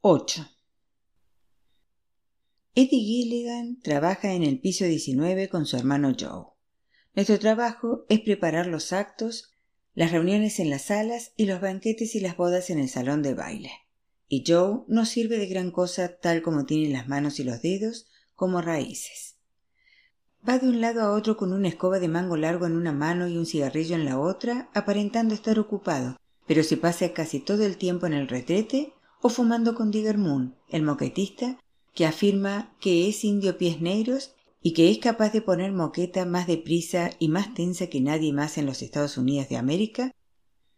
8. Eddie Gilligan trabaja en el piso 19 con su hermano Joe. Nuestro trabajo es preparar los actos, las reuniones en las salas y los banquetes y las bodas en el salón de baile. Y Joe no sirve de gran cosa tal como tiene las manos y los dedos como raíces. Va de un lado a otro con una escoba de mango largo en una mano y un cigarrillo en la otra, aparentando estar ocupado, pero se pasa casi todo el tiempo en el retrete o fumando con Digger Moon, el moquetista, que afirma que es indio pies negros y que es capaz de poner moqueta más deprisa y más tensa que nadie más en los Estados Unidos de América,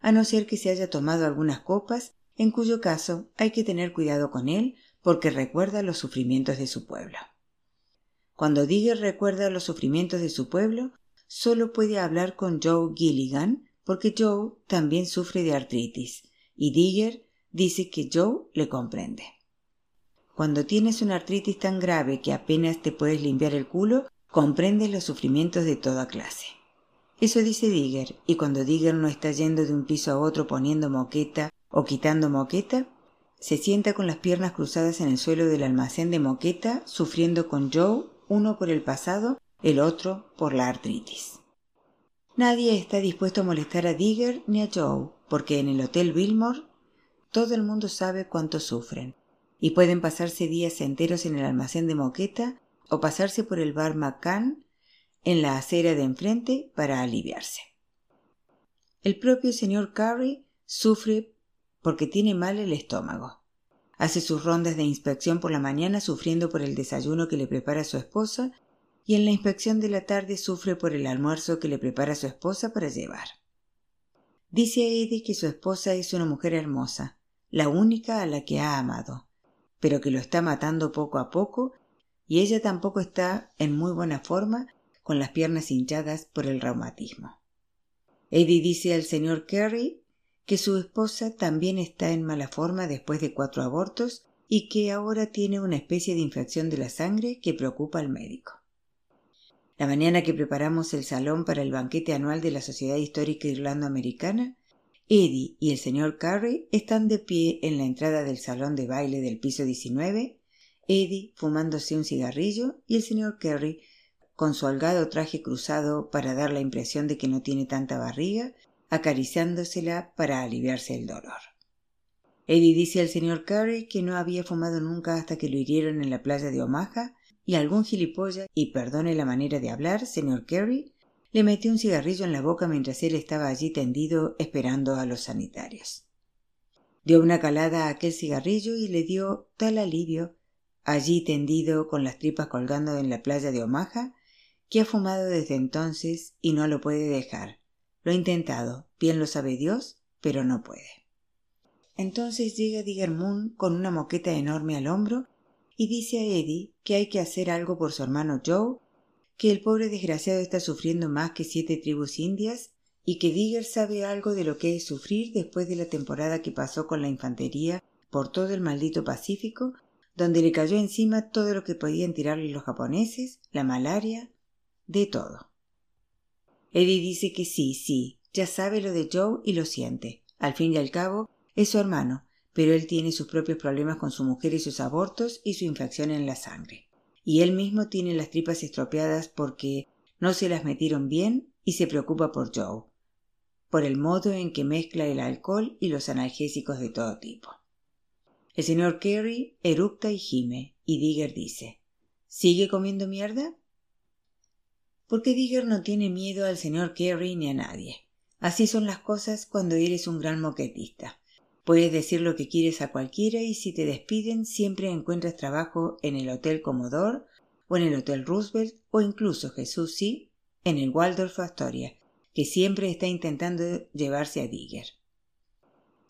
a no ser que se haya tomado algunas copas, en cuyo caso hay que tener cuidado con él porque recuerda los sufrimientos de su pueblo. Cuando Digger recuerda los sufrimientos de su pueblo, solo puede hablar con Joe Gilligan porque Joe también sufre de artritis y Digger dice que Joe le comprende. Cuando tienes una artritis tan grave que apenas te puedes limpiar el culo, comprendes los sufrimientos de toda clase. Eso dice Digger, y cuando Digger no está yendo de un piso a otro poniendo moqueta o quitando moqueta, se sienta con las piernas cruzadas en el suelo del almacén de moqueta, sufriendo con Joe, uno por el pasado, el otro por la artritis. Nadie está dispuesto a molestar a Digger ni a Joe, porque en el Hotel Billmore todo el mundo sabe cuánto sufren, y pueden pasarse días enteros en el almacén de moqueta o pasarse por el bar McCann en la acera de enfrente para aliviarse. El propio señor Carey sufre porque tiene mal el estómago. Hace sus rondas de inspección por la mañana sufriendo por el desayuno que le prepara su esposa y en la inspección de la tarde sufre por el almuerzo que le prepara su esposa para llevar. Dice a Eddie que su esposa es una mujer hermosa, la única a la que ha amado, pero que lo está matando poco a poco y ella tampoco está en muy buena forma con las piernas hinchadas por el reumatismo. Eddie dice al señor Carey que su esposa también está en mala forma después de cuatro abortos y que ahora tiene una especie de infección de la sangre que preocupa al médico. La mañana que preparamos el salón para el banquete anual de la Sociedad Histórica Irlando-Americana, Eddie y el señor Carey están de pie en la entrada del salón de baile del piso 19, Eddie fumándose un cigarrillo y el señor Carey con su holgado traje cruzado para dar la impresión de que no tiene tanta barriga, acariciándosela para aliviarse el dolor. Eddie dice al señor Carey que no había fumado nunca hasta que lo hirieron en la playa de Omaha y algún gilipollas, y perdone la manera de hablar, señor Carey, le metió un cigarrillo en la boca mientras él estaba allí tendido esperando a los sanitarios. Dio una calada a aquel cigarrillo y le dio tal alivio, allí tendido con las tripas colgando en la playa de Omaha, que ha fumado desde entonces y no lo puede dejar. Lo ha intentado, bien lo sabe Dios, pero no puede. Entonces llega Digger Moon con una moqueta enorme al hombro y dice a Eddie que hay que hacer algo por su hermano Joe que el pobre desgraciado está sufriendo más que siete tribus indias y que Digger sabe algo de lo que es sufrir después de la temporada que pasó con la infantería por todo el maldito Pacífico, donde le cayó encima todo lo que podían tirarle los japoneses, la malaria, de todo. Eddie dice que sí, sí, ya sabe lo de Joe y lo siente. Al fin y al cabo, es su hermano, pero él tiene sus propios problemas con su mujer y sus abortos y su infección en la sangre y él mismo tiene las tripas estropeadas porque no se las metieron bien y se preocupa por Joe, por el modo en que mezcla el alcohol y los analgésicos de todo tipo. El señor Carey eructa y gime, y Digger dice ¿Sigue comiendo mierda? Porque Digger no tiene miedo al señor Carey ni a nadie. Así son las cosas cuando eres un gran moquetista. Puedes decir lo que quieres a cualquiera y si te despiden siempre encuentras trabajo en el Hotel Commodore o en el Hotel Roosevelt o incluso Jesús sí en el Waldorf Astoria, que siempre está intentando llevarse a Digger.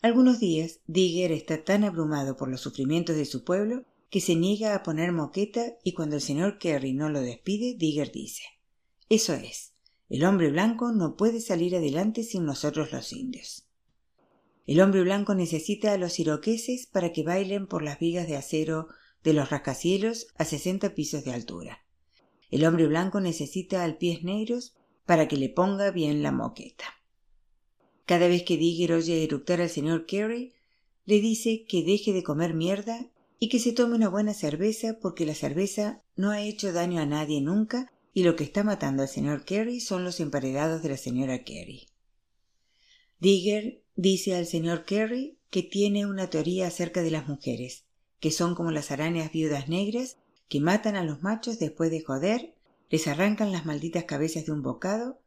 Algunos días Digger está tan abrumado por los sufrimientos de su pueblo que se niega a poner moqueta y cuando el señor Kerry no lo despide, Digger dice Eso es, el hombre blanco no puede salir adelante sin nosotros los indios. El hombre blanco necesita a los iroqueses para que bailen por las vigas de acero de los rascacielos a sesenta pisos de altura. El hombre blanco necesita al pies negros para que le ponga bien la moqueta. Cada vez que Digger oye eructar al señor Carey, le dice que deje de comer mierda y que se tome una buena cerveza porque la cerveza no ha hecho daño a nadie nunca y lo que está matando al señor Carey son los emparedados de la señora Carey. Digger dice al señor Carey que tiene una teoría acerca de las mujeres, que son como las arañas viudas negras que matan a los machos después de joder, les arrancan las malditas cabezas de un bocado,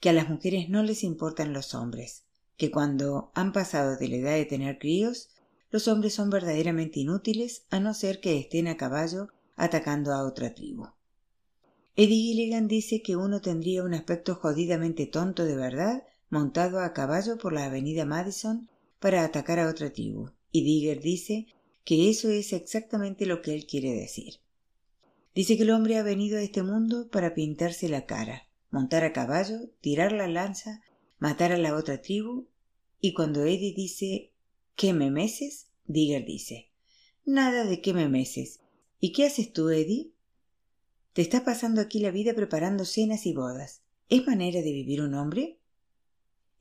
que a las mujeres no les importan los hombres, que cuando han pasado de la edad de tener críos, los hombres son verdaderamente inútiles a no ser que estén a caballo atacando a otra tribu. Eddie Gilligan dice que uno tendría un aspecto jodidamente tonto de verdad montado a caballo por la avenida Madison para atacar a otra tribu, y Digger dice que eso es exactamente lo que él quiere decir. Dice que el hombre ha venido a este mundo para pintarse la cara, montar a caballo, tirar la lanza, matar a la otra tribu, y cuando Eddie dice ¿Qué me meses? Digger dice Nada de qué me meses. ¿Y qué haces tú, Eddie? Te estás pasando aquí la vida preparando cenas y bodas. ¿Es manera de vivir un hombre?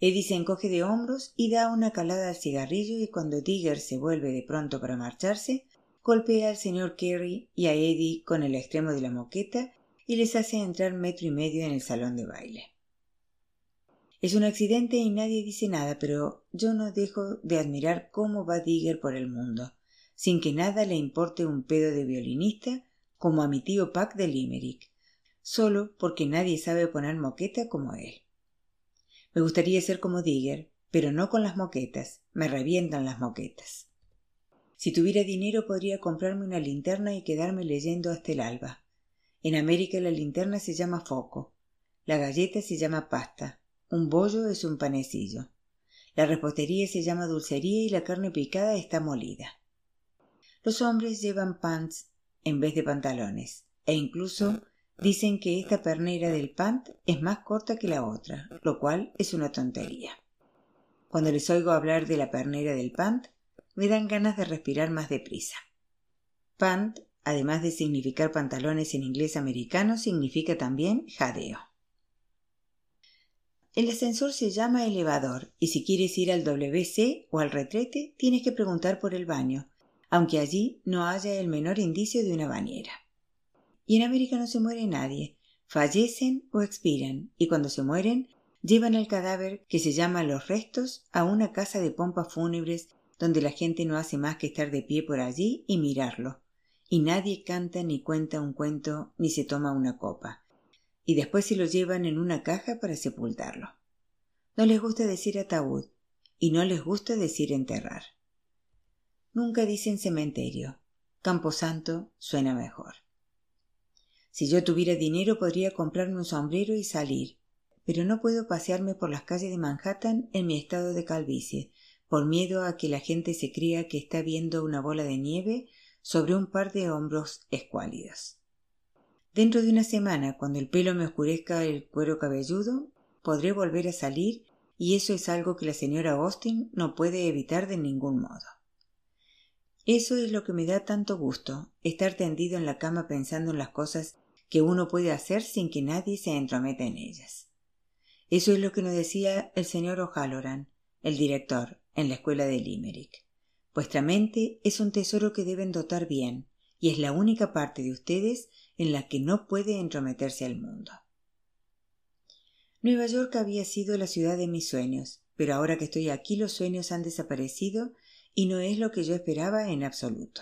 Eddie se encoge de hombros y da una calada al cigarrillo y cuando Digger se vuelve de pronto para marcharse, golpea al señor Carey y a Eddie con el extremo de la moqueta y les hace entrar metro y medio en el salón de baile. Es un accidente y nadie dice nada, pero yo no dejo de admirar cómo va Digger por el mundo, sin que nada le importe un pedo de violinista como a mi tío Pack de Limerick, solo porque nadie sabe poner moqueta como él. Me gustaría ser como Digger, pero no con las moquetas, me revientan las moquetas. Si tuviera dinero podría comprarme una linterna y quedarme leyendo hasta el alba. En América la linterna se llama foco, la galleta se llama pasta, un bollo es un panecillo. La repostería se llama dulcería y la carne picada está molida. Los hombres llevan pants en vez de pantalones, e incluso dicen que esta pernera del pant es más corta que la otra, lo cual es una tontería. Cuando les oigo hablar de la pernera del pant, me dan ganas de respirar más deprisa. Pant, además de significar pantalones en inglés americano, significa también jadeo. El ascensor se llama elevador y si quieres ir al WC o al retrete tienes que preguntar por el baño, aunque allí no haya el menor indicio de una bañera. Y en América no se muere nadie, fallecen o expiran, y cuando se mueren, llevan el cadáver, que se llama los restos, a una casa de pompas fúnebres donde la gente no hace más que estar de pie por allí y mirarlo, y nadie canta ni cuenta un cuento ni se toma una copa, y después se lo llevan en una caja para sepultarlo. No les gusta decir ataúd, y no les gusta decir enterrar. Nunca dicen cementerio. Camposanto suena mejor. Si yo tuviera dinero podría comprarme un sombrero y salir, pero no puedo pasearme por las calles de Manhattan en mi estado de calvicie, por miedo a que la gente se crea que está viendo una bola de nieve sobre un par de hombros escuálidos. Dentro de una semana, cuando el pelo me oscurezca el cuero cabelludo, podré volver a salir y eso es algo que la señora Austin no puede evitar de ningún modo. Eso es lo que me da tanto gusto, estar tendido en la cama pensando en las cosas que uno puede hacer sin que nadie se entrometa en ellas. Eso es lo que nos decía el señor O'Halloran, el director, en la escuela de Limerick. Vuestra mente es un tesoro que deben dotar bien, y es la única parte de ustedes en la que no puede entrometerse al mundo. Nueva York había sido la ciudad de mis sueños, pero ahora que estoy aquí los sueños han desaparecido y no es lo que yo esperaba en absoluto.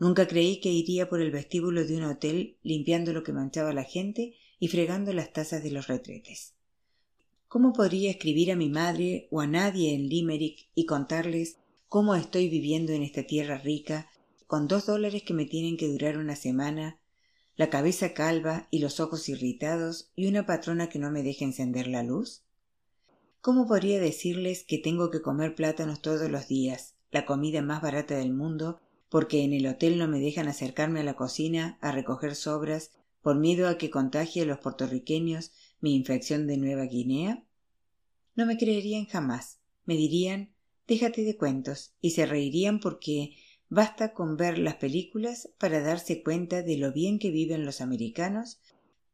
Nunca creí que iría por el vestíbulo de un hotel limpiando lo que manchaba la gente y fregando las tazas de los retretes. ¿Cómo podría escribir a mi madre o a nadie en Limerick y contarles cómo estoy viviendo en esta tierra rica, con dos dólares que me tienen que durar una semana, la cabeza calva y los ojos irritados y una patrona que no me deja encender la luz? ¿Cómo podría decirles que tengo que comer plátanos todos los días, la comida más barata del mundo, porque en el hotel no me dejan acercarme a la cocina a recoger sobras por miedo a que contagie a los puertorriqueños mi infección de Nueva Guinea? No me creerían jamás. Me dirían déjate de cuentos y se reirían porque basta con ver las películas para darse cuenta de lo bien que viven los americanos,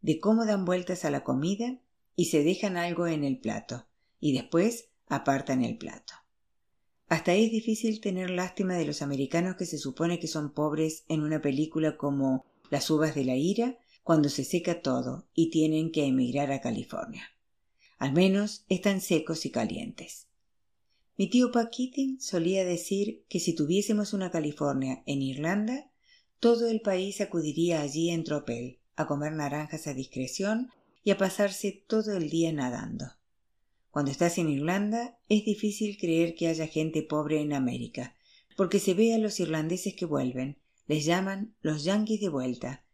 de cómo dan vueltas a la comida y se dejan algo en el plato y después apartan el plato. Hasta es difícil tener lástima de los americanos que se supone que son pobres en una película como Las uvas de la ira, cuando se seca todo y tienen que emigrar a California. Al menos están secos y calientes. Mi tío Paquitin solía decir que si tuviésemos una California en Irlanda, todo el país acudiría allí en tropel, a comer naranjas a discreción y a pasarse todo el día nadando. Cuando estás en Irlanda es difícil creer que haya gente pobre en América, porque se ve a los irlandeses que vuelven, les llaman los yanquis de vuelta,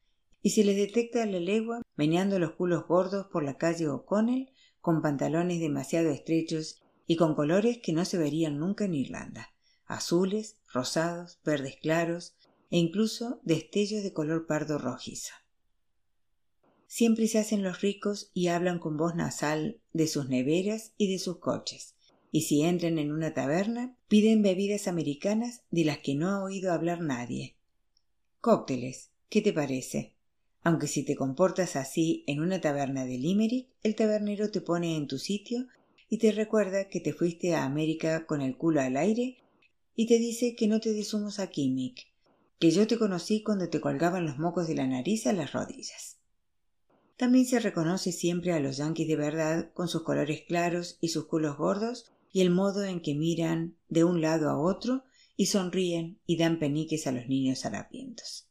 y se les detecta a la legua meneando los culos gordos por la calle O'Connell con pantalones demasiado estrechos y con colores que no se verían nunca en Irlanda, azules, rosados, verdes claros e incluso destellos de color pardo rojizo. Siempre se hacen los ricos y hablan con voz nasal de sus neveras y de sus coches, y si entran en una taberna piden bebidas americanas de las que no ha oído hablar nadie. Cócteles, ¿qué te parece? Aunque si te comportas así en una taberna de Limerick, el tabernero te pone en tu sitio y te recuerda que te fuiste a América con el culo al aire y te dice que no te desumos aquí, Mick, que yo te conocí cuando te colgaban los mocos de la nariz a las rodillas. También se reconoce siempre a los yanquis de verdad con sus colores claros y sus culos gordos y el modo en que miran de un lado a otro y sonríen y dan peniques a los niños harapientos.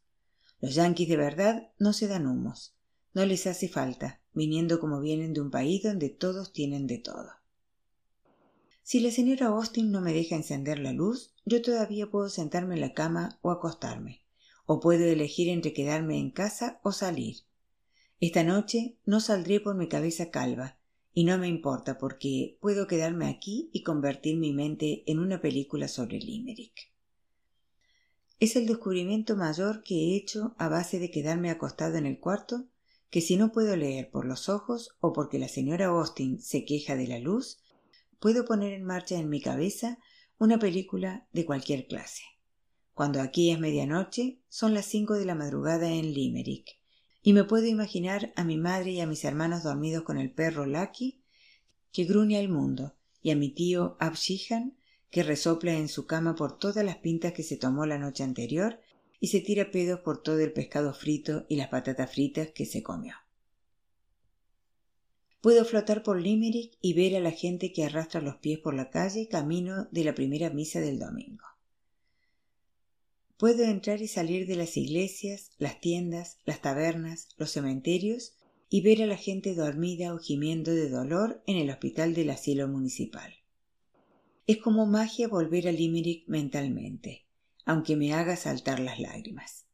Los yanquis de verdad no se dan humos, no les hace falta, viniendo como vienen de un país donde todos tienen de todo. Si la señora Austin no me deja encender la luz, yo todavía puedo sentarme en la cama o acostarme, o puedo elegir entre quedarme en casa o salir, esta noche no saldré por mi cabeza calva, y no me importa porque puedo quedarme aquí y convertir mi mente en una película sobre Limerick. Es el descubrimiento mayor que he hecho a base de quedarme acostado en el cuarto, que si no puedo leer por los ojos o porque la señora Austin se queja de la luz, puedo poner en marcha en mi cabeza una película de cualquier clase. Cuando aquí es medianoche, son las cinco de la madrugada en Limerick y me puedo imaginar a mi madre y a mis hermanos dormidos con el perro Lucky, que gruñe al mundo, y a mi tío Abshihan, que resopla en su cama por todas las pintas que se tomó la noche anterior y se tira pedos por todo el pescado frito y las patatas fritas que se comió. Puedo flotar por Limerick y ver a la gente que arrastra los pies por la calle camino de la primera misa del domingo. Puedo entrar y salir de las iglesias, las tiendas, las tabernas, los cementerios y ver a la gente dormida o gimiendo de dolor en el hospital del asilo municipal. Es como magia volver a Limerick mentalmente, aunque me haga saltar las lágrimas.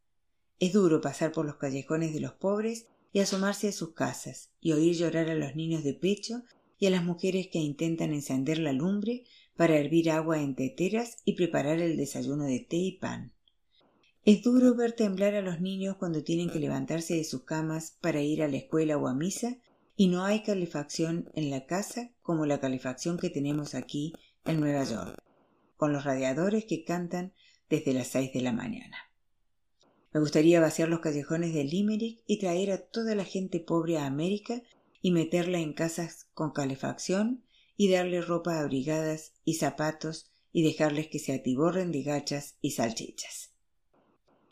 Es duro pasar por los callejones de los pobres y asomarse a sus casas y oír llorar a los niños de pecho y a las mujeres que intentan encender la lumbre para hervir agua en teteras y preparar el desayuno de té y pan. Es duro ver temblar a los niños cuando tienen que levantarse de sus camas para ir a la escuela o a misa y no hay calefacción en la casa como la calefacción que tenemos aquí en Nueva York, con los radiadores que cantan desde las seis de la mañana. Me gustaría vaciar los callejones de Limerick y traer a toda la gente pobre a América y meterla en casas con calefacción y darle ropa abrigadas y zapatos y dejarles que se atiborren de gachas y salchichas.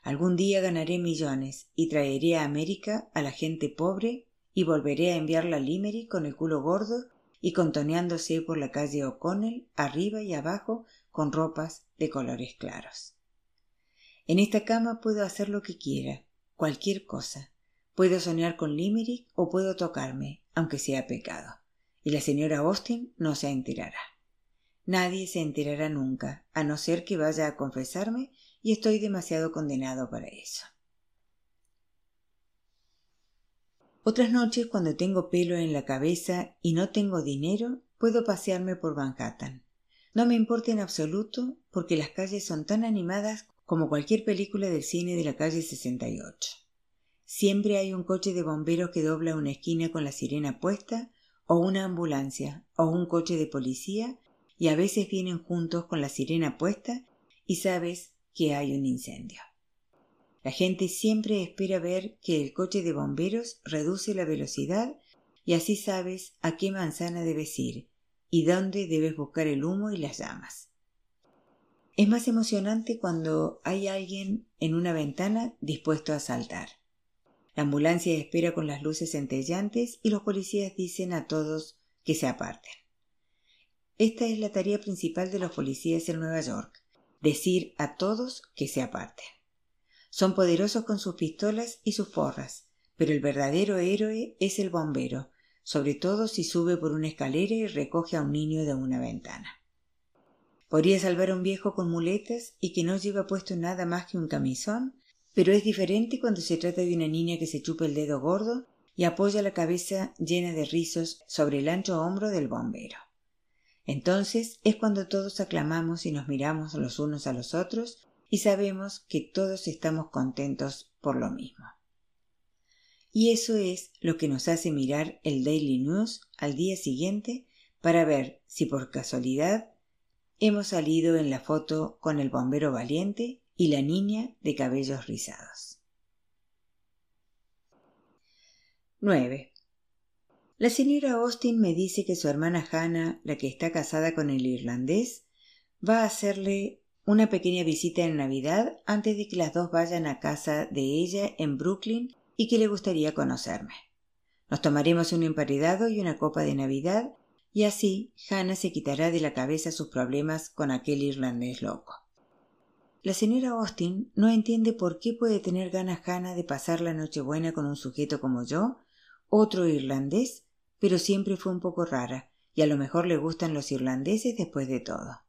Algún día ganaré millones y traeré a América a la gente pobre y volveré a enviarla a Limerick con el culo gordo y contoneándose por la calle O'Connell arriba y abajo con ropas de colores claros. En esta cama puedo hacer lo que quiera, cualquier cosa. Puedo soñar con Limerick o puedo tocarme, aunque sea pecado. Y la señora Austin no se enterará. Nadie se enterará nunca, a no ser que vaya a confesarme y estoy demasiado condenado para eso. Otras noches, cuando tengo pelo en la cabeza y no tengo dinero, puedo pasearme por Manhattan. No me importa en absoluto porque las calles son tan animadas como cualquier película del cine de la calle 68. Siempre hay un coche de bomberos que dobla una esquina con la sirena puesta, o una ambulancia, o un coche de policía, y a veces vienen juntos con la sirena puesta, y sabes que hay un incendio. La gente siempre espera ver que el coche de bomberos reduce la velocidad y así sabes a qué manzana debes ir y dónde debes buscar el humo y las llamas. Es más emocionante cuando hay alguien en una ventana dispuesto a saltar. La ambulancia espera con las luces centellantes y los policías dicen a todos que se aparten. Esta es la tarea principal de los policías en Nueva York, decir a todos que se aparten. Son poderosos con sus pistolas y sus porras, pero el verdadero héroe es el bombero, sobre todo si sube por una escalera y recoge a un niño de una ventana. Podría salvar un viejo con muletas y que no lleva puesto nada más que un camisón, pero es diferente cuando se trata de una niña que se chupa el dedo gordo y apoya la cabeza llena de rizos sobre el ancho hombro del bombero. Entonces es cuando todos aclamamos y nos miramos los unos a los otros y sabemos que todos estamos contentos por lo mismo. Y eso es lo que nos hace mirar el Daily News al día siguiente para ver si por casualidad hemos salido en la foto con el bombero valiente y la niña de cabellos rizados. 9. La señora Austin me dice que su hermana Hannah, la que está casada con el irlandés, va a hacerle una pequeña visita en Navidad antes de que las dos vayan a casa de ella en Brooklyn y que le gustaría conocerme. Nos tomaremos un emparedado y una copa de Navidad y así Hannah se quitará de la cabeza sus problemas con aquel irlandés loco. La señora Austin no entiende por qué puede tener ganas Hannah de pasar la Nochebuena con un sujeto como yo, otro irlandés pero siempre fue un poco rara, y a lo mejor le gustan los irlandeses después de todo.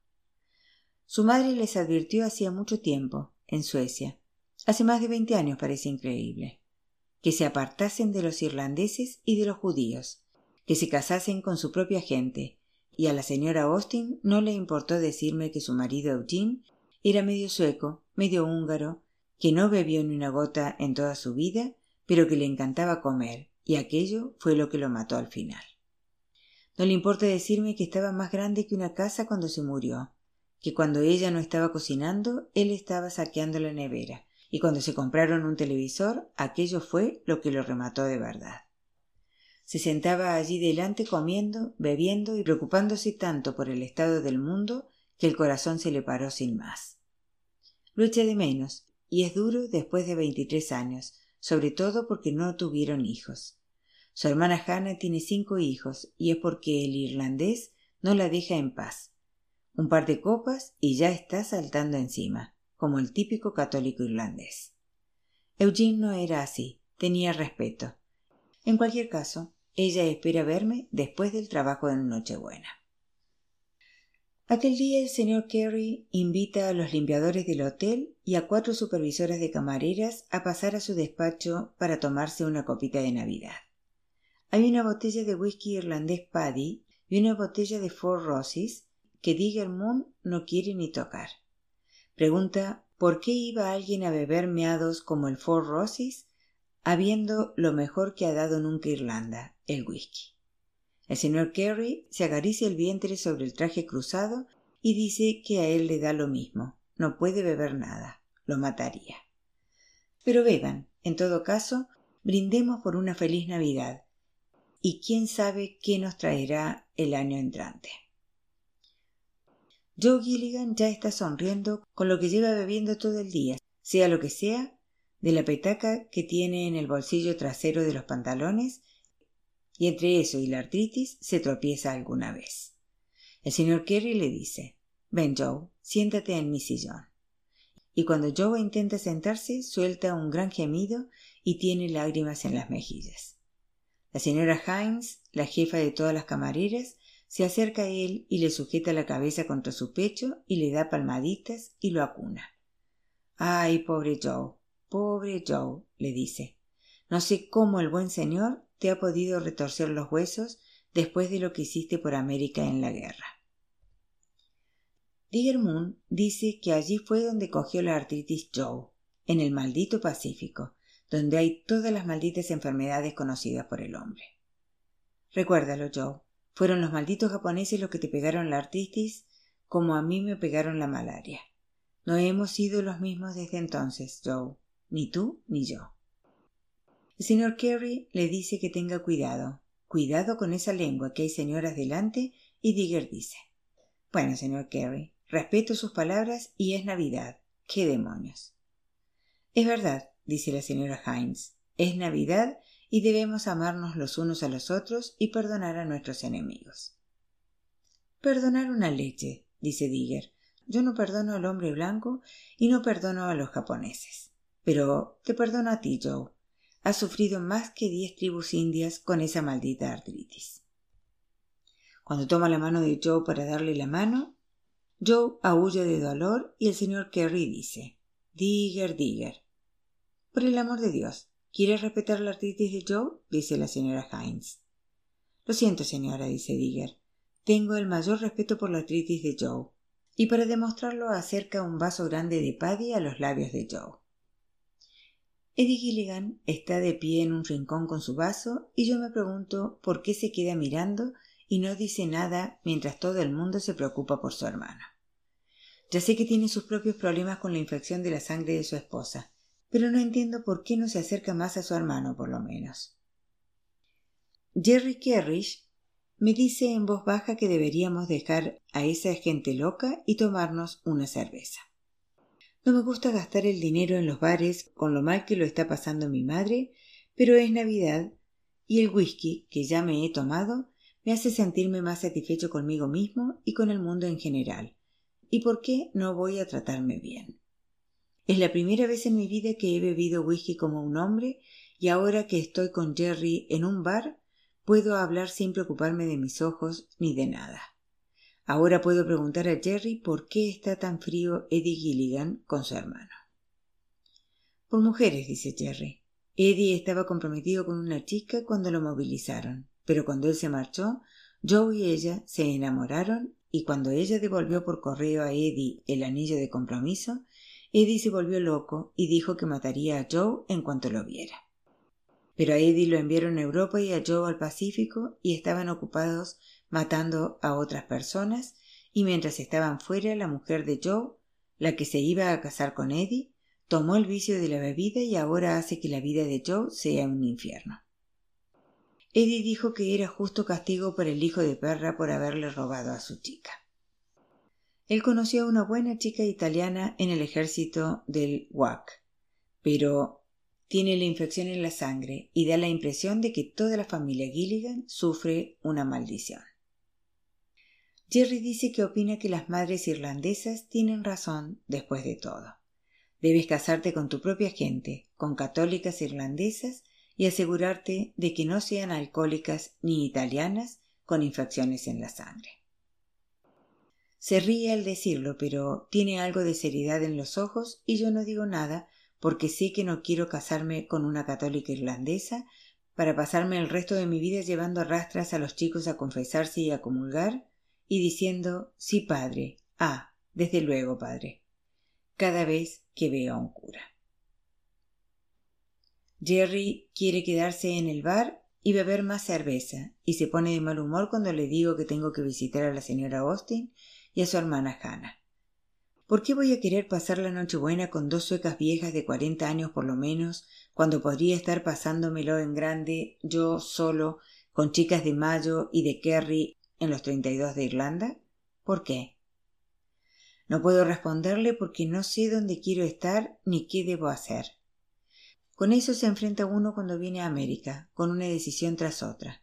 Su madre les advirtió hacía mucho tiempo, en Suecia, hace más de veinte años parece increíble, que se apartasen de los irlandeses y de los judíos, que se casasen con su propia gente, y a la señora Austin no le importó decirme que su marido Eugene era medio sueco, medio húngaro, que no bebió ni una gota en toda su vida, pero que le encantaba comer, y aquello fue lo que lo mató al final. No le importa decirme que estaba más grande que una casa cuando se murió, que cuando ella no estaba cocinando, él estaba saqueando la nevera, y cuando se compraron un televisor, aquello fue lo que lo remató de verdad. Se sentaba allí delante comiendo, bebiendo y preocupándose tanto por el estado del mundo que el corazón se le paró sin más. Lo eché de menos, y es duro después de veintitrés años, sobre todo porque no tuvieron hijos. Su hermana Hannah tiene cinco hijos y es porque el irlandés no la deja en paz. Un par de copas y ya está saltando encima, como el típico católico irlandés. Eugene no era así, tenía respeto. En cualquier caso, ella espera verme después del trabajo de Nochebuena. Aquel día el señor Carey invita a los limpiadores del hotel y a cuatro supervisoras de camareras a pasar a su despacho para tomarse una copita de Navidad. Hay una botella de whisky irlandés Paddy y una botella de Four Roses que Digger Moon no quiere ni tocar. Pregunta por qué iba alguien a beber meados como el Four Roses habiendo lo mejor que ha dado nunca Irlanda, el whisky. El señor Carey se acaricia el vientre sobre el traje cruzado y dice que a él le da lo mismo. No puede beber nada. Lo mataría. Pero beban. En todo caso, brindemos por una feliz Navidad. Y quién sabe qué nos traerá el año entrante. Joe Gilligan ya está sonriendo con lo que lleva bebiendo todo el día, sea lo que sea, de la petaca que tiene en el bolsillo trasero de los pantalones y entre eso y la artritis se tropieza alguna vez. El señor Kerry le dice Ven, Joe, siéntate en mi sillón. Y cuando Joe intenta sentarse, suelta un gran gemido y tiene lágrimas en las mejillas. La señora Hines, la jefa de todas las camareras, se acerca a él y le sujeta la cabeza contra su pecho y le da palmaditas y lo acuna. Ay, pobre Joe, pobre Joe, le dice. No sé cómo el buen señor te ha podido retorcer los huesos después de lo que hiciste por América en la guerra. Digger Moon dice que allí fue donde cogió la artritis Joe, en el maldito Pacífico, donde hay todas las malditas enfermedades conocidas por el hombre. Recuérdalo, Joe, fueron los malditos japoneses los que te pegaron la artritis como a mí me pegaron la malaria. No hemos sido los mismos desde entonces, Joe, ni tú ni yo. El señor Carey le dice que tenga cuidado. Cuidado con esa lengua, que hay señoras delante, y Digger dice Bueno, señor Carey, respeto sus palabras y es Navidad. ¡Qué demonios! Es verdad, dice la señora Hines. Es Navidad y debemos amarnos los unos a los otros y perdonar a nuestros enemigos. Perdonar una leche, dice Digger. Yo no perdono al hombre blanco y no perdono a los japoneses. Pero te perdono a ti, Joe. Has sufrido más que diez tribus indias con esa maldita artritis. Cuando toma la mano de Joe para darle la mano, Joe aúlla de dolor y el señor Kerry dice Digger, Digger. Por el amor de Dios, ¿quieres respetar la artritis de Joe? dice la señora Hines. Lo siento, señora, dice Digger. Tengo el mayor respeto por la artritis de Joe. Y para demostrarlo acerca un vaso grande de paddy a los labios de Joe. Eddie Gilligan está de pie en un rincón con su vaso y yo me pregunto por qué se queda mirando y no dice nada mientras todo el mundo se preocupa por su hermano. Ya sé que tiene sus propios problemas con la infección de la sangre de su esposa, pero no entiendo por qué no se acerca más a su hermano, por lo menos. Jerry Kerrish me dice en voz baja que deberíamos dejar a esa gente loca y tomarnos una cerveza. No me gusta gastar el dinero en los bares con lo mal que lo está pasando mi madre, pero es Navidad y el whisky que ya me he tomado me hace sentirme más satisfecho conmigo mismo y con el mundo en general. ¿Y por qué no voy a tratarme bien? Es la primera vez en mi vida que he bebido whisky como un hombre y ahora que estoy con Jerry en un bar, puedo hablar sin preocuparme de mis ojos ni de nada. Ahora puedo preguntar a Jerry por qué está tan frío Eddie Gilligan con su hermano. Por mujeres, dice Jerry. Eddie estaba comprometido con una chica cuando lo movilizaron pero cuando él se marchó, Joe y ella se enamoraron y cuando ella devolvió por correo a Eddie el anillo de compromiso, Eddie se volvió loco y dijo que mataría a Joe en cuanto lo viera. Pero a Eddie lo enviaron a Europa y a Joe al Pacífico y estaban ocupados matando a otras personas y mientras estaban fuera la mujer de Joe, la que se iba a casar con Eddie, tomó el vicio de la bebida y ahora hace que la vida de Joe sea un infierno. Eddie dijo que era justo castigo para el hijo de perra por haberle robado a su chica. Él conoció a una buena chica italiana en el ejército del WAC, pero tiene la infección en la sangre y da la impresión de que toda la familia Gilligan sufre una maldición. Jerry dice que opina que las madres irlandesas tienen razón después de todo. Debes casarte con tu propia gente, con católicas irlandesas y asegurarte de que no sean alcohólicas ni italianas con infecciones en la sangre. Se ríe al decirlo, pero tiene algo de seriedad en los ojos y yo no digo nada porque sé que no quiero casarme con una católica irlandesa para pasarme el resto de mi vida llevando rastras a los chicos a confesarse y a comulgar y diciendo sí padre, ah, desde luego padre, cada vez que veo a un cura. Jerry quiere quedarse en el bar y beber más cerveza, y se pone de mal humor cuando le digo que tengo que visitar a la señora Austin y a su hermana Hannah. ¿Por qué voy a querer pasar la Nochebuena con dos suecas viejas de cuarenta años por lo menos, cuando podría estar pasándomelo en grande, yo solo, con chicas de Mayo y de Kerry en los treinta y dos de Irlanda? ¿Por qué? No puedo responderle porque no sé dónde quiero estar ni qué debo hacer. Con eso se enfrenta uno cuando viene a América, con una decisión tras otra.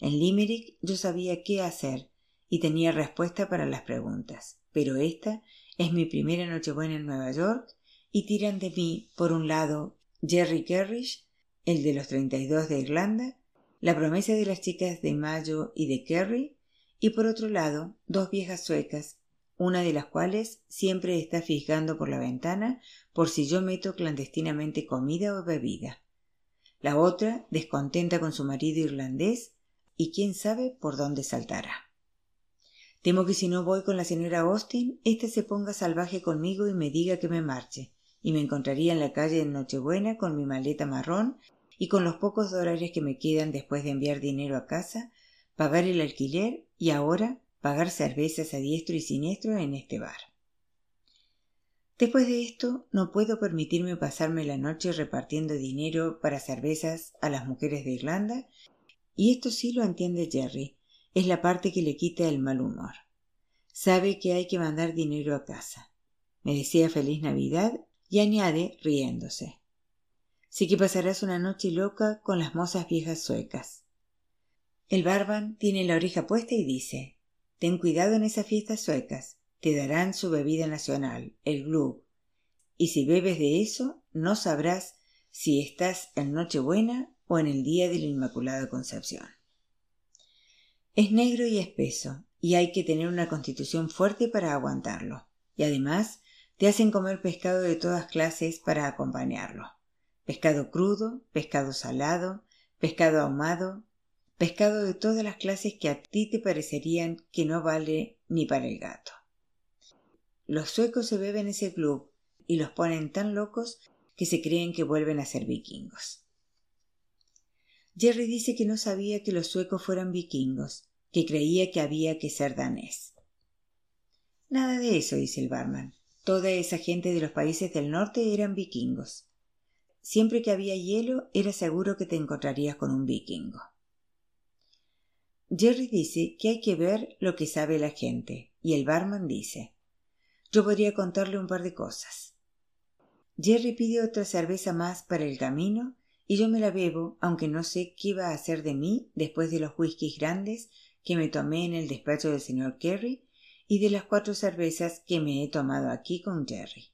En Limerick yo sabía qué hacer y tenía respuesta para las preguntas, pero esta es mi primera Nochebuena en Nueva York y tiran de mí, por un lado, Jerry Kerrish, el de los 32 de Irlanda, la promesa de las chicas de Mayo y de Kerry, y por otro lado, dos viejas suecas una de las cuales siempre está fijando por la ventana por si yo meto clandestinamente comida o bebida. La otra descontenta con su marido irlandés y quién sabe por dónde saltará. Temo que si no voy con la señora Austin, ésta se ponga salvaje conmigo y me diga que me marche, y me encontraría en la calle en Nochebuena con mi maleta marrón y con los pocos dólares que me quedan después de enviar dinero a casa, pagar el alquiler y ahora pagar cervezas a diestro y siniestro en este bar. Después de esto, no puedo permitirme pasarme la noche repartiendo dinero para cervezas a las mujeres de Irlanda, y esto sí lo entiende Jerry, es la parte que le quita el mal humor. sabe que hay que mandar dinero a casa. Me desea feliz Navidad y añade, riéndose. Sí que pasarás una noche loca con las mozas viejas suecas. El barban tiene la oreja puesta y dice Ten cuidado en esas fiestas suecas. Te darán su bebida nacional, el glug. Y si bebes de eso, no sabrás si estás en Nochebuena o en el día de la Inmaculada Concepción. Es negro y espeso, y hay que tener una constitución fuerte para aguantarlo. Y además te hacen comer pescado de todas clases para acompañarlo. Pescado crudo, pescado salado, pescado ahumado, pescado de todas las clases que a ti te parecerían que no vale ni para el gato. Los suecos se beben ese club y los ponen tan locos que se creen que vuelven a ser vikingos. Jerry dice que no sabía que los suecos fueran vikingos, que creía que había que ser danés. Nada de eso, dice el barman. Toda esa gente de los países del norte eran vikingos. Siempre que había hielo era seguro que te encontrarías con un vikingo. Jerry dice que hay que ver lo que sabe la gente, y el barman dice Yo podría contarle un par de cosas. Jerry pide otra cerveza más para el camino y yo me la bebo, aunque no sé qué va a hacer de mí después de los whiskies grandes que me tomé en el despacho del señor Kerry y de las cuatro cervezas que me he tomado aquí con Jerry.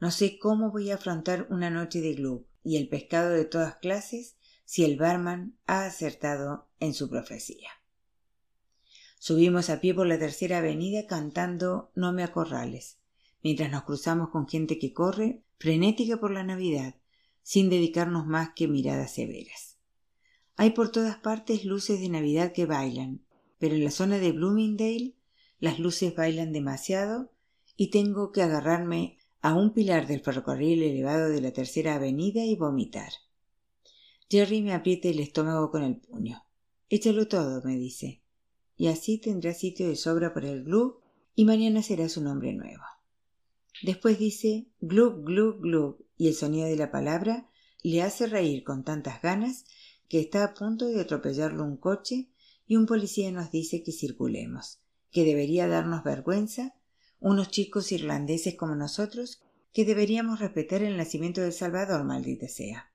No sé cómo voy a afrontar una noche de club y el pescado de todas clases si el barman ha acertado en su profecía. Subimos a pie por la tercera avenida cantando No me acorrales, mientras nos cruzamos con gente que corre, frenética por la Navidad, sin dedicarnos más que miradas severas. Hay por todas partes luces de Navidad que bailan, pero en la zona de Bloomingdale las luces bailan demasiado y tengo que agarrarme a un pilar del ferrocarril elevado de la tercera avenida y vomitar. Jerry me aprieta el estómago con el puño. Échalo todo, me dice, y así tendrás sitio de sobra para el glug y mañana serás un hombre nuevo. Después dice glug, glug, glug, y el sonido de la palabra le hace reír con tantas ganas que está a punto de atropellarlo un coche y un policía nos dice que circulemos, que debería darnos vergüenza, unos chicos irlandeses como nosotros, que deberíamos respetar el nacimiento del Salvador, maldita sea.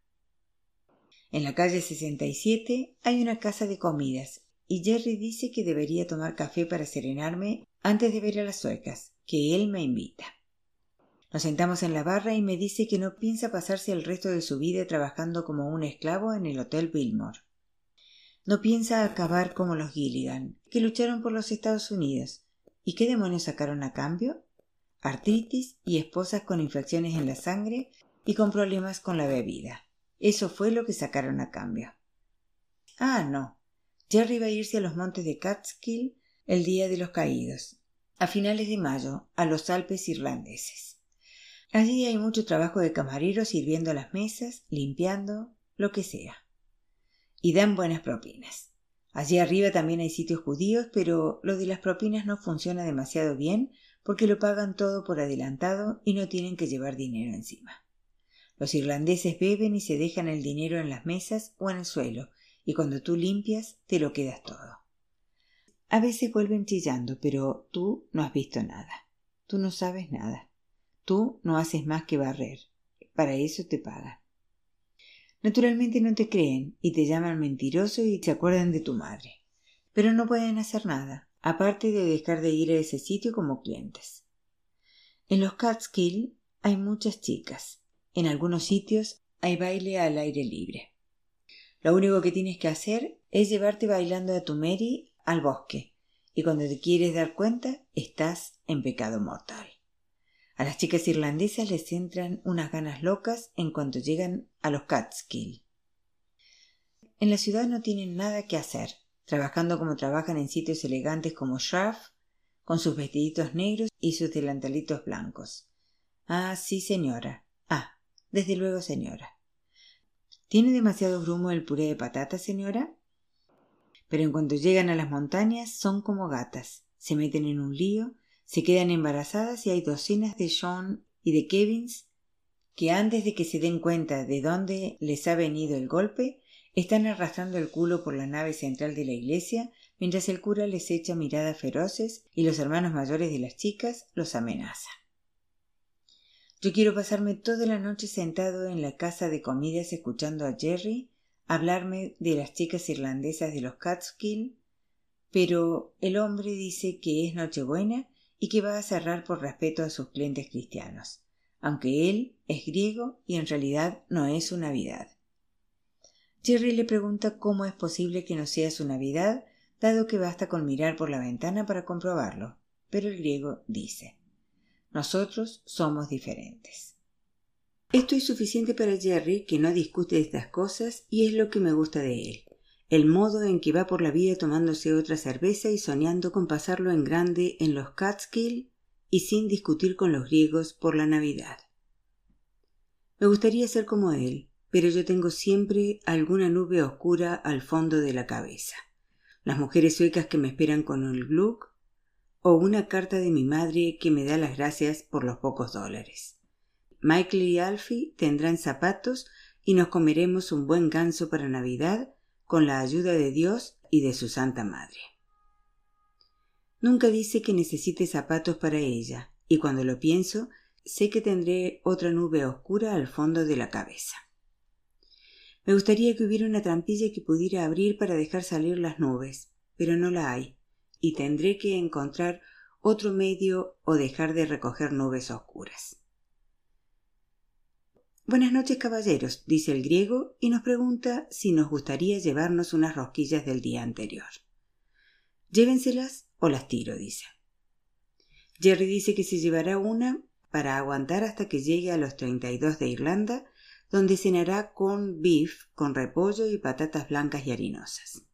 En la calle 67 hay una casa de comidas y Jerry dice que debería tomar café para serenarme antes de ver a las suecas, que él me invita. Nos sentamos en la barra y me dice que no piensa pasarse el resto de su vida trabajando como un esclavo en el Hotel Billmore. No piensa acabar como los Gilligan, que lucharon por los Estados Unidos. ¿Y qué demonios sacaron a cambio? Artritis y esposas con infecciones en la sangre y con problemas con la bebida. Eso fue lo que sacaron a cambio. Ah, no. Jerry va a irse a los montes de Catskill el día de los caídos, a finales de mayo, a los Alpes irlandeses. Allí hay mucho trabajo de camareros sirviendo las mesas, limpiando, lo que sea. Y dan buenas propinas. Allí arriba también hay sitios judíos, pero lo de las propinas no funciona demasiado bien porque lo pagan todo por adelantado y no tienen que llevar dinero encima. Los irlandeses beben y se dejan el dinero en las mesas o en el suelo, y cuando tú limpias te lo quedas todo. A veces vuelven chillando, pero tú no has visto nada. Tú no sabes nada. Tú no haces más que barrer. Para eso te pagan. Naturalmente no te creen y te llaman mentiroso y se acuerdan de tu madre. Pero no pueden hacer nada, aparte de dejar de ir a ese sitio como clientes. En los Catskill hay muchas chicas, en algunos sitios hay baile al aire libre. Lo único que tienes que hacer es llevarte bailando a tu Mary al bosque, y cuando te quieres dar cuenta estás en pecado mortal. A las chicas irlandesas les entran unas ganas locas en cuanto llegan a los Catskill. En la ciudad no tienen nada que hacer, trabajando como trabajan en sitios elegantes como Shraff, con sus vestiditos negros y sus delantalitos blancos. Ah, sí, señora. Ah, desde luego, señora. ¿Tiene demasiado grumo el puré de patatas, señora? Pero en cuanto llegan a las montañas son como gatas. Se meten en un lío, se quedan embarazadas y hay docenas de John y de Kevins que antes de que se den cuenta de dónde les ha venido el golpe, están arrastrando el culo por la nave central de la iglesia mientras el cura les echa miradas feroces y los hermanos mayores de las chicas los amenazan. Yo quiero pasarme toda la noche sentado en la casa de comidas escuchando a Jerry hablarme de las chicas irlandesas de los Catskill, pero el hombre dice que es Nochebuena y que va a cerrar por respeto a sus clientes cristianos, aunque él es griego y en realidad no es su Navidad. Jerry le pregunta cómo es posible que no sea su Navidad, dado que basta con mirar por la ventana para comprobarlo, pero el griego dice nosotros somos diferentes. Esto es suficiente para Jerry, que no discute estas cosas, y es lo que me gusta de él. El modo en que va por la vida tomándose otra cerveza y soñando con pasarlo en grande en los Catskill y sin discutir con los griegos por la Navidad. Me gustaría ser como él, pero yo tengo siempre alguna nube oscura al fondo de la cabeza. Las mujeres suecas que me esperan con el Gluck o una carta de mi madre que me da las gracias por los pocos dólares. Michael y Alfie tendrán zapatos y nos comeremos un buen ganso para Navidad con la ayuda de Dios y de su Santa Madre. Nunca dice que necesite zapatos para ella, y cuando lo pienso, sé que tendré otra nube oscura al fondo de la cabeza. Me gustaría que hubiera una trampilla que pudiera abrir para dejar salir las nubes, pero no la hay y tendré que encontrar otro medio o dejar de recoger nubes oscuras. Buenas noches, caballeros, dice el griego y nos pregunta si nos gustaría llevarnos unas rosquillas del día anterior. Llévenselas o las tiro, dice. Jerry dice que se llevará una para aguantar hasta que llegue a los 32 de Irlanda, donde cenará con beef, con repollo y patatas blancas y harinosas.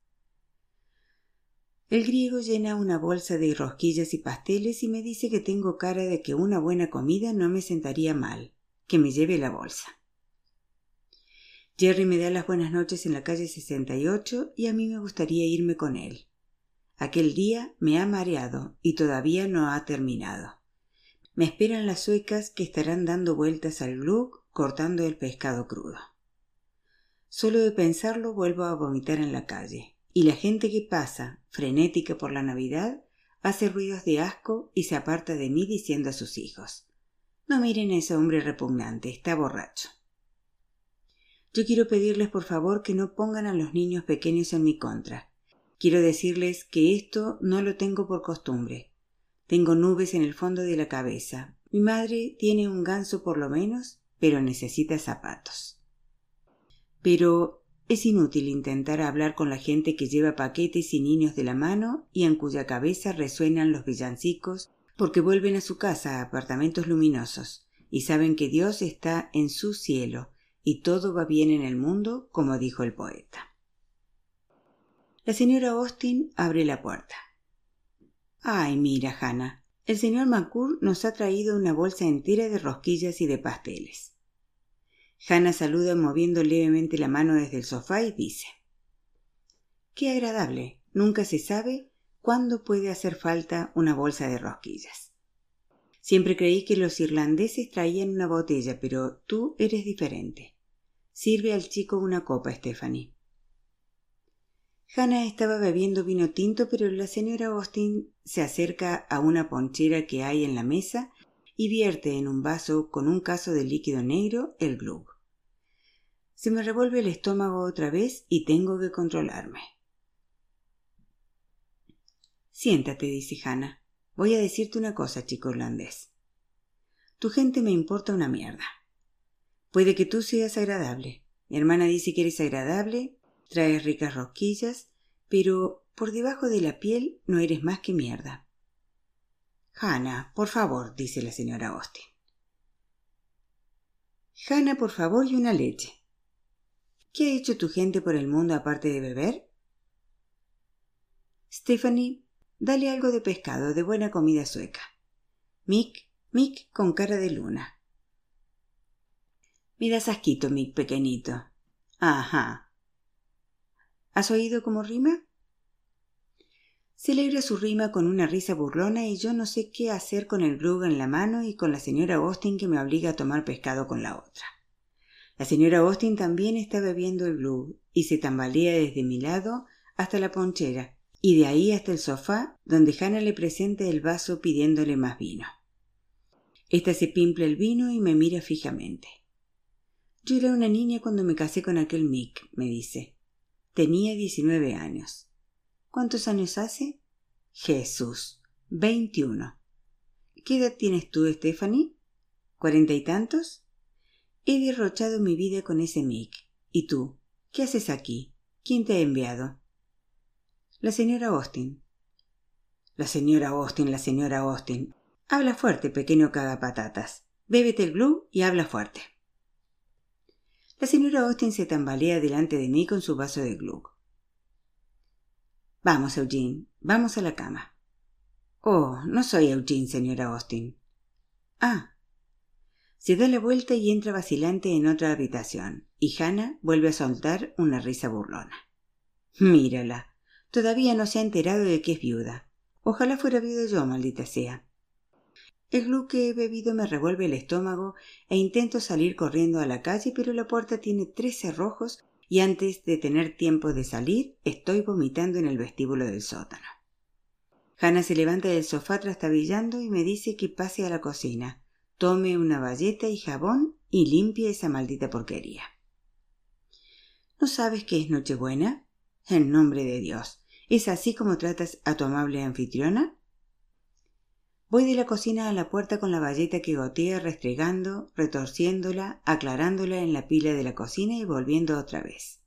El griego llena una bolsa de rosquillas y pasteles y me dice que tengo cara de que una buena comida no me sentaría mal, que me lleve la bolsa. Jerry me da las buenas noches en la calle 68 y a mí me gustaría irme con él. Aquel día me ha mareado y todavía no ha terminado. Me esperan las suecas que estarán dando vueltas al glug cortando el pescado crudo. Solo de pensarlo vuelvo a vomitar en la calle y la gente que pasa, frenética por la Navidad, hace ruidos de asco y se aparta de mí diciendo a sus hijos No miren a ese hombre repugnante, está borracho. Yo quiero pedirles por favor que no pongan a los niños pequeños en mi contra. Quiero decirles que esto no lo tengo por costumbre. Tengo nubes en el fondo de la cabeza. Mi madre tiene un ganso por lo menos, pero necesita zapatos. Pero es inútil intentar hablar con la gente que lleva paquetes y niños de la mano y en cuya cabeza resuenan los villancicos porque vuelven a su casa a apartamentos luminosos y saben que Dios está en su cielo y todo va bien en el mundo, como dijo el poeta. La señora Austin abre la puerta. Ay, mira, Hannah, el señor Macur nos ha traído una bolsa entera de rosquillas y de pasteles. Hannah saluda moviendo levemente la mano desde el sofá y dice Qué agradable. Nunca se sabe cuándo puede hacer falta una bolsa de rosquillas. Siempre creí que los irlandeses traían una botella, pero tú eres diferente. Sirve al chico una copa, Stephanie. Hannah estaba bebiendo vino tinto, pero la señora Austin se acerca a una ponchera que hay en la mesa y vierte en un vaso con un caso de líquido negro el glug. Se me revuelve el estómago otra vez y tengo que controlarme. Siéntate, dice Hannah. Voy a decirte una cosa, chico irlandés. Tu gente me importa una mierda. Puede que tú seas agradable. Mi hermana dice que eres agradable, traes ricas rosquillas, pero por debajo de la piel no eres más que mierda. Hannah, por favor, dice la señora Austin. Hannah, por favor, y una leche. ¿Qué ha hecho tu gente por el mundo aparte de beber? Stephanie, dale algo de pescado, de buena comida sueca. Mick, Mick con cara de luna. Mira asquito, Mick pequeñito. Ajá. ¿Has oído cómo rima? Celebra su rima con una risa burlona y yo no sé qué hacer con el grug en la mano y con la señora Austin que me obliga a tomar pescado con la otra. La señora Austin también está bebiendo el blue y se tambalea desde mi lado hasta la ponchera y de ahí hasta el sofá, donde Hannah le presenta el vaso pidiéndole más vino. Esta se pimple el vino y me mira fijamente. Yo era una niña cuando me casé con aquel Mick, me dice. Tenía diecinueve años. ¿Cuántos años hace? Jesús. Veintiuno. ¿Qué edad tienes tú, Stephanie? ¿Cuarenta y tantos? He derrochado mi vida con ese Mick. ¿Y tú? ¿Qué haces aquí? ¿Quién te ha enviado? La señora Austin. La señora Austin, la señora Austin. Habla fuerte, pequeño cagapatatas. Bébete el glue y habla fuerte. La señora Austin se tambalea delante de mí con su vaso de glue. Vamos, Eugene, vamos a la cama. Oh, no soy Eugene, señora Austin. Ah. Se da la vuelta y entra vacilante en otra habitación, y Hannah vuelve a soltar una risa burlona. Mírala. Todavía no se ha enterado de que es viuda. Ojalá fuera viuda yo, maldita sea. El glú que he bebido me revuelve el estómago e intento salir corriendo a la calle, pero la puerta tiene tres cerrojos y antes de tener tiempo de salir estoy vomitando en el vestíbulo del sótano. Hannah se levanta del sofá trastabillando y me dice que pase a la cocina, tome una bayeta y jabón y limpie esa maldita porquería. ¿No sabes qué es Nochebuena? En nombre de Dios. ¿Es así como tratas a tu amable anfitriona? Voy de la cocina a la puerta con la bayeta que gotea restregando, retorciéndola, aclarándola en la pila de la cocina y volviendo otra vez.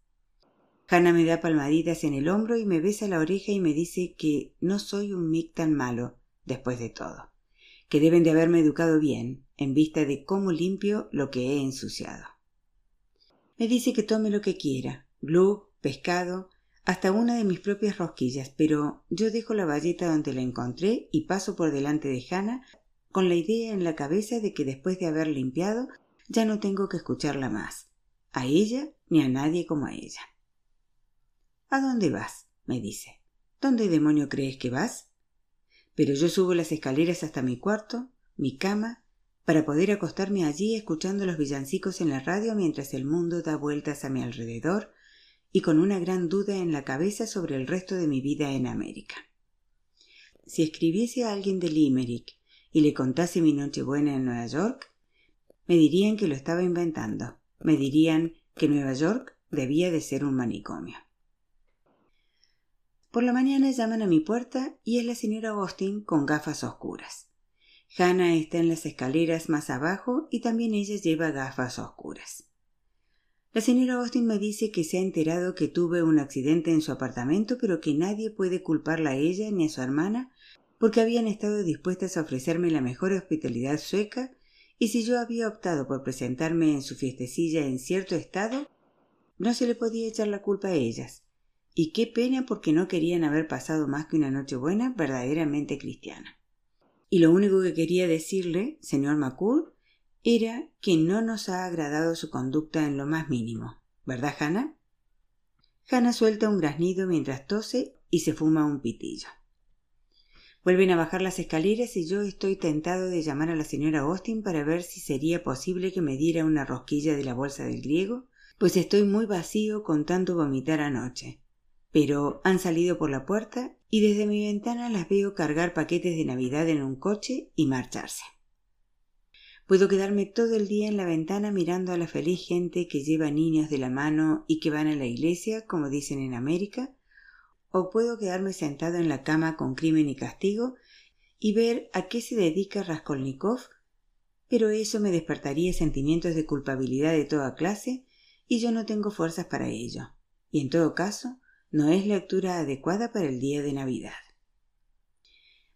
Hannah me da palmaditas en el hombro y me besa la oreja y me dice que no soy un mic tan malo, después de todo, que deben de haberme educado bien, en vista de cómo limpio lo que he ensuciado. Me dice que tome lo que quiera, glue, pescado, hasta una de mis propias rosquillas, pero yo dejo la valleta donde la encontré y paso por delante de Hannah con la idea en la cabeza de que después de haber limpiado ya no tengo que escucharla más, a ella ni a nadie como a ella. ¿A dónde vas? me dice. ¿Dónde demonio crees que vas? Pero yo subo las escaleras hasta mi cuarto, mi cama, para poder acostarme allí escuchando los villancicos en la radio mientras el mundo da vueltas a mi alrededor y con una gran duda en la cabeza sobre el resto de mi vida en América. Si escribiese a alguien de Limerick y le contase mi Nochebuena en Nueva York, me dirían que lo estaba inventando, me dirían que Nueva York debía de ser un manicomio. Por la mañana llaman a mi puerta y es la señora Austin con gafas oscuras. Hannah está en las escaleras más abajo y también ella lleva gafas oscuras. La señora Austin me dice que se ha enterado que tuve un accidente en su apartamento, pero que nadie puede culparla a ella ni a su hermana porque habían estado dispuestas a ofrecerme la mejor hospitalidad sueca y si yo había optado por presentarme en su fiestecilla en cierto estado, no se le podía echar la culpa a ellas. Y qué pena porque no querían haber pasado más que una noche buena verdaderamente cristiana. Y lo único que quería decirle, señor era que no nos ha agradado su conducta en lo más mínimo. ¿Verdad, Hannah? Hannah suelta un graznido mientras tose y se fuma un pitillo. Vuelven a bajar las escaleras y yo estoy tentado de llamar a la señora Austin para ver si sería posible que me diera una rosquilla de la bolsa del griego, pues estoy muy vacío con tanto vomitar anoche. Pero han salido por la puerta y desde mi ventana las veo cargar paquetes de Navidad en un coche y marcharse. Puedo quedarme todo el día en la ventana mirando a la feliz gente que lleva niños de la mano y que van a la iglesia, como dicen en América, o puedo quedarme sentado en la cama con crimen y castigo y ver a qué se dedica Raskolnikov, pero eso me despertaría sentimientos de culpabilidad de toda clase y yo no tengo fuerzas para ello. Y en todo caso, no es lectura adecuada para el día de Navidad.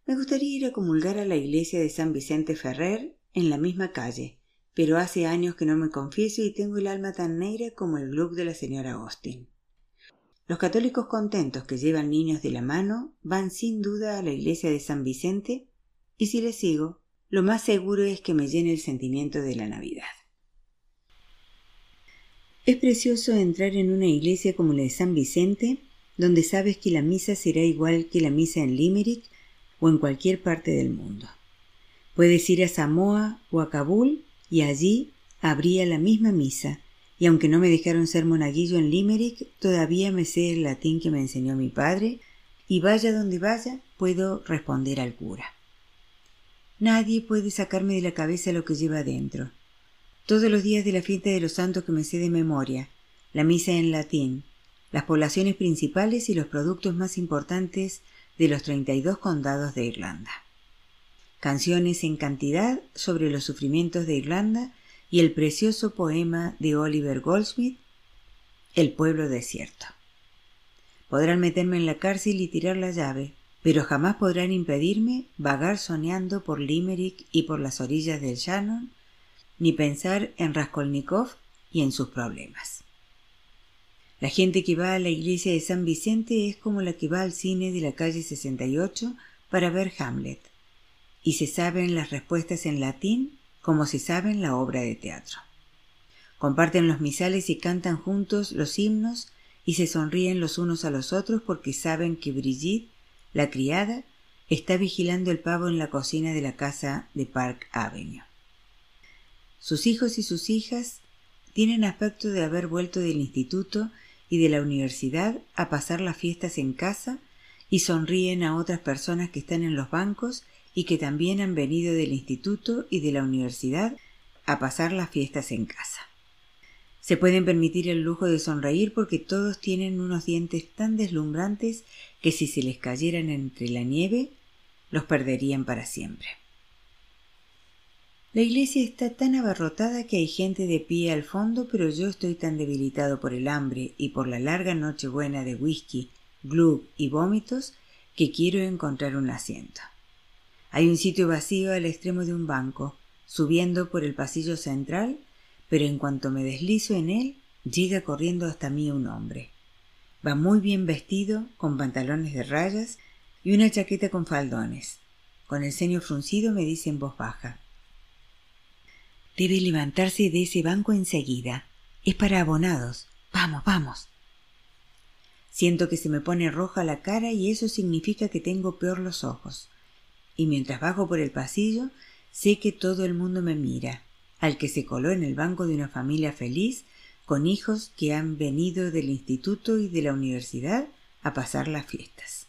Me gustaría ir a comulgar a la iglesia de San Vicente Ferrer en la misma calle, pero hace años que no me confieso y tengo el alma tan negra como el glub de la señora Austin. Los católicos contentos que llevan niños de la mano van sin duda a la iglesia de San Vicente y si les sigo, lo más seguro es que me llene el sentimiento de la Navidad. Es precioso entrar en una iglesia como la de San Vicente, donde sabes que la misa será igual que la misa en Limerick o en cualquier parte del mundo. Puedes ir a Samoa o a Kabul y allí habría la misma misa, y aunque no me dejaron ser monaguillo en Limerick, todavía me sé el latín que me enseñó mi padre y vaya donde vaya puedo responder al cura. Nadie puede sacarme de la cabeza lo que lleva dentro. Todos los días de la fiesta de los santos que me sé de memoria, la misa en latín, las poblaciones principales y los productos más importantes de los 32 condados de Irlanda. Canciones en cantidad sobre los sufrimientos de Irlanda y el precioso poema de Oliver Goldsmith, El pueblo desierto. Podrán meterme en la cárcel y tirar la llave, pero jamás podrán impedirme vagar soñando por Limerick y por las orillas del Shannon, ni pensar en Raskolnikov y en sus problemas. La gente que va a la iglesia de San Vicente es como la que va al cine de la calle 68 para ver Hamlet, y se saben las respuestas en latín como se saben la obra de teatro. Comparten los misales y cantan juntos los himnos y se sonríen los unos a los otros porque saben que Brigitte, la criada, está vigilando el pavo en la cocina de la casa de Park Avenue. Sus hijos y sus hijas tienen aspecto de haber vuelto del instituto y de la universidad a pasar las fiestas en casa y sonríen a otras personas que están en los bancos y que también han venido del instituto y de la universidad a pasar las fiestas en casa. Se pueden permitir el lujo de sonreír porque todos tienen unos dientes tan deslumbrantes que si se les cayeran entre la nieve, los perderían para siempre. La iglesia está tan abarrotada que hay gente de pie al fondo, pero yo estoy tan debilitado por el hambre y por la larga noche buena de whisky, glue y vómitos que quiero encontrar un asiento. Hay un sitio vacío al extremo de un banco, subiendo por el pasillo central, pero en cuanto me deslizo en él, llega corriendo hasta mí un hombre. Va muy bien vestido, con pantalones de rayas y una chaqueta con faldones. Con el ceño fruncido me dice en voz baja. Debe levantarse de ese banco enseguida. Es para abonados. Vamos, vamos. Siento que se me pone roja la cara y eso significa que tengo peor los ojos y mientras bajo por el pasillo sé que todo el mundo me mira, al que se coló en el banco de una familia feliz con hijos que han venido del instituto y de la universidad a pasar las fiestas.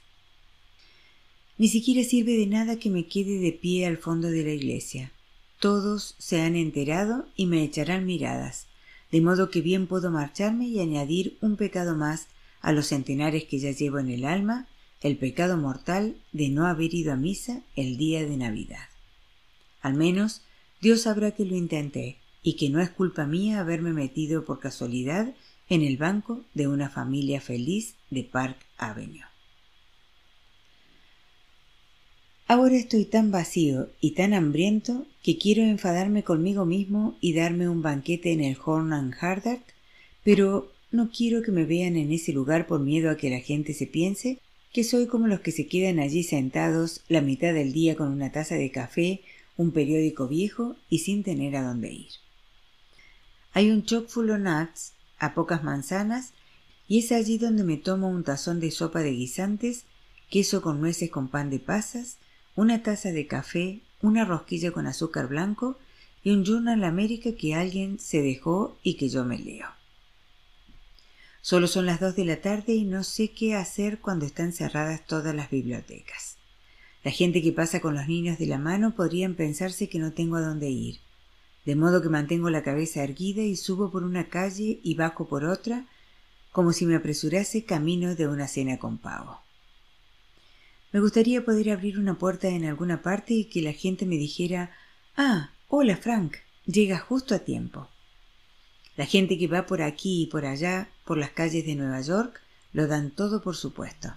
Ni siquiera sirve de nada que me quede de pie al fondo de la iglesia. Todos se han enterado y me echarán miradas, de modo que bien puedo marcharme y añadir un pecado más a los centenares que ya llevo en el alma el pecado mortal de no haber ido a misa el día de Navidad. Al menos Dios sabrá que lo intenté y que no es culpa mía haberme metido por casualidad en el banco de una familia feliz de Park Avenue. Ahora estoy tan vacío y tan hambriento que quiero enfadarme conmigo mismo y darme un banquete en el Horn and Hardart, pero no quiero que me vean en ese lugar por miedo a que la gente se piense que soy como los que se quedan allí sentados la mitad del día con una taza de café, un periódico viejo y sin tener a dónde ir. Hay un choc full of nuts, a pocas manzanas, y es allí donde me tomo un tazón de sopa de guisantes, queso con nueces con pan de pasas, una taza de café, una rosquilla con azúcar blanco y un Journal América que alguien se dejó y que yo me leo. Solo son las dos de la tarde y no sé qué hacer cuando están cerradas todas las bibliotecas. La gente que pasa con los niños de la mano podrían pensarse que no tengo a dónde ir, de modo que mantengo la cabeza erguida y subo por una calle y bajo por otra, como si me apresurase camino de una cena con pavo. Me gustaría poder abrir una puerta en alguna parte y que la gente me dijera Ah, hola Frank, llega justo a tiempo. La gente que va por aquí y por allá, por las calles de Nueva York, lo dan todo por supuesto.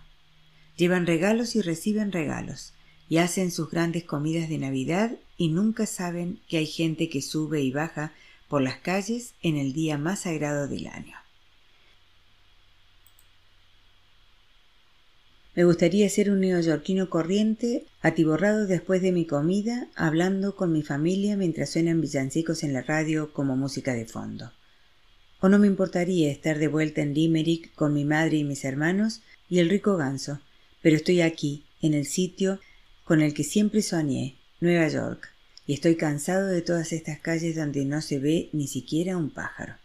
Llevan regalos y reciben regalos, y hacen sus grandes comidas de Navidad y nunca saben que hay gente que sube y baja por las calles en el día más sagrado del año. Me gustaría ser un neoyorquino corriente, atiborrado después de mi comida, hablando con mi familia mientras suenan villancicos en la radio como música de fondo o no me importaría estar de vuelta en Limerick con mi madre y mis hermanos y el rico ganso, pero estoy aquí, en el sitio con el que siempre soñé, Nueva York, y estoy cansado de todas estas calles donde no se ve ni siquiera un pájaro.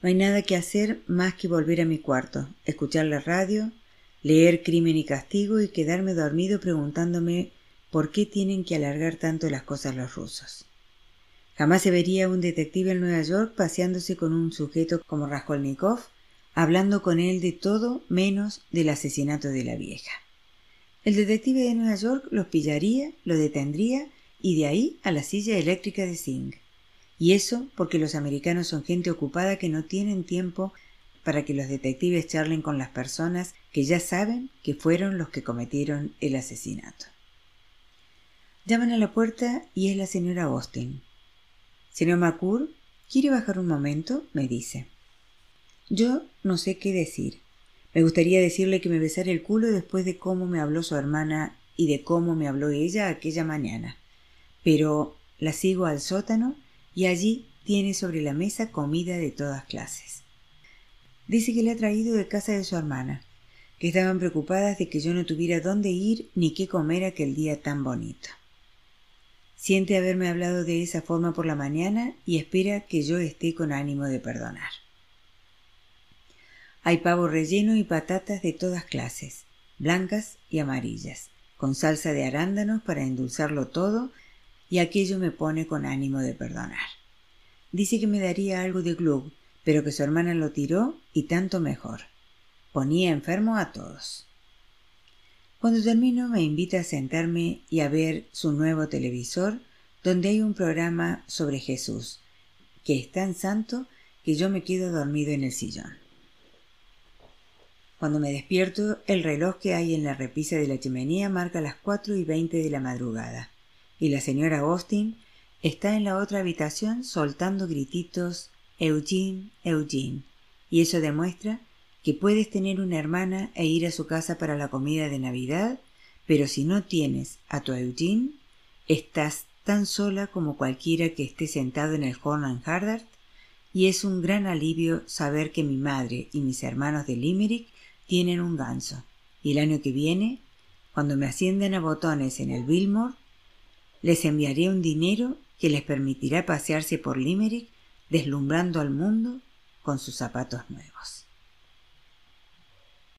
No hay nada que hacer más que volver a mi cuarto, escuchar la radio, leer Crimen y Castigo y quedarme dormido preguntándome por qué tienen que alargar tanto las cosas los rusos. Jamás se vería un detective en Nueva York paseándose con un sujeto como Raskolnikov, hablando con él de todo menos del asesinato de la vieja. El detective de Nueva York los pillaría, lo detendría y de ahí a la silla eléctrica de Singh. Y eso porque los americanos son gente ocupada que no tienen tiempo para que los detectives charlen con las personas que ya saben que fueron los que cometieron el asesinato. Llaman a la puerta y es la señora Austin. Señor Macur, ¿quiere bajar un momento? me dice. Yo no sé qué decir. Me gustaría decirle que me besara el culo después de cómo me habló su hermana y de cómo me habló ella aquella mañana. Pero la sigo al sótano y allí tiene sobre la mesa comida de todas clases. Dice que le ha traído de casa de su hermana, que estaban preocupadas de que yo no tuviera dónde ir ni qué comer aquel día tan bonito. Siente haberme hablado de esa forma por la mañana y espera que yo esté con ánimo de perdonar. Hay pavo relleno y patatas de todas clases, blancas y amarillas, con salsa de arándanos para endulzarlo todo y aquello me pone con ánimo de perdonar. Dice que me daría algo de glug, pero que su hermana lo tiró y tanto mejor. Ponía enfermo a todos. Cuando termino me invita a sentarme y a ver su nuevo televisor donde hay un programa sobre Jesús, que es tan santo que yo me quedo dormido en el sillón. Cuando me despierto, el reloj que hay en la repisa de la chimenea marca las cuatro y veinte de la madrugada, y la señora Austin está en la otra habitación soltando grititos Eugene, Eugene. Y eso demuestra que puedes tener una hermana e ir a su casa para la comida de Navidad, pero si no tienes a tu Eugene, estás tan sola como cualquiera que esté sentado en el Horn Hardart, y es un gran alivio saber que mi madre y mis hermanos de Limerick tienen un ganso, y el año que viene, cuando me ascienden a botones en el Billmore, les enviaré un dinero que les permitirá pasearse por Limerick deslumbrando al mundo con sus zapatos nuevos.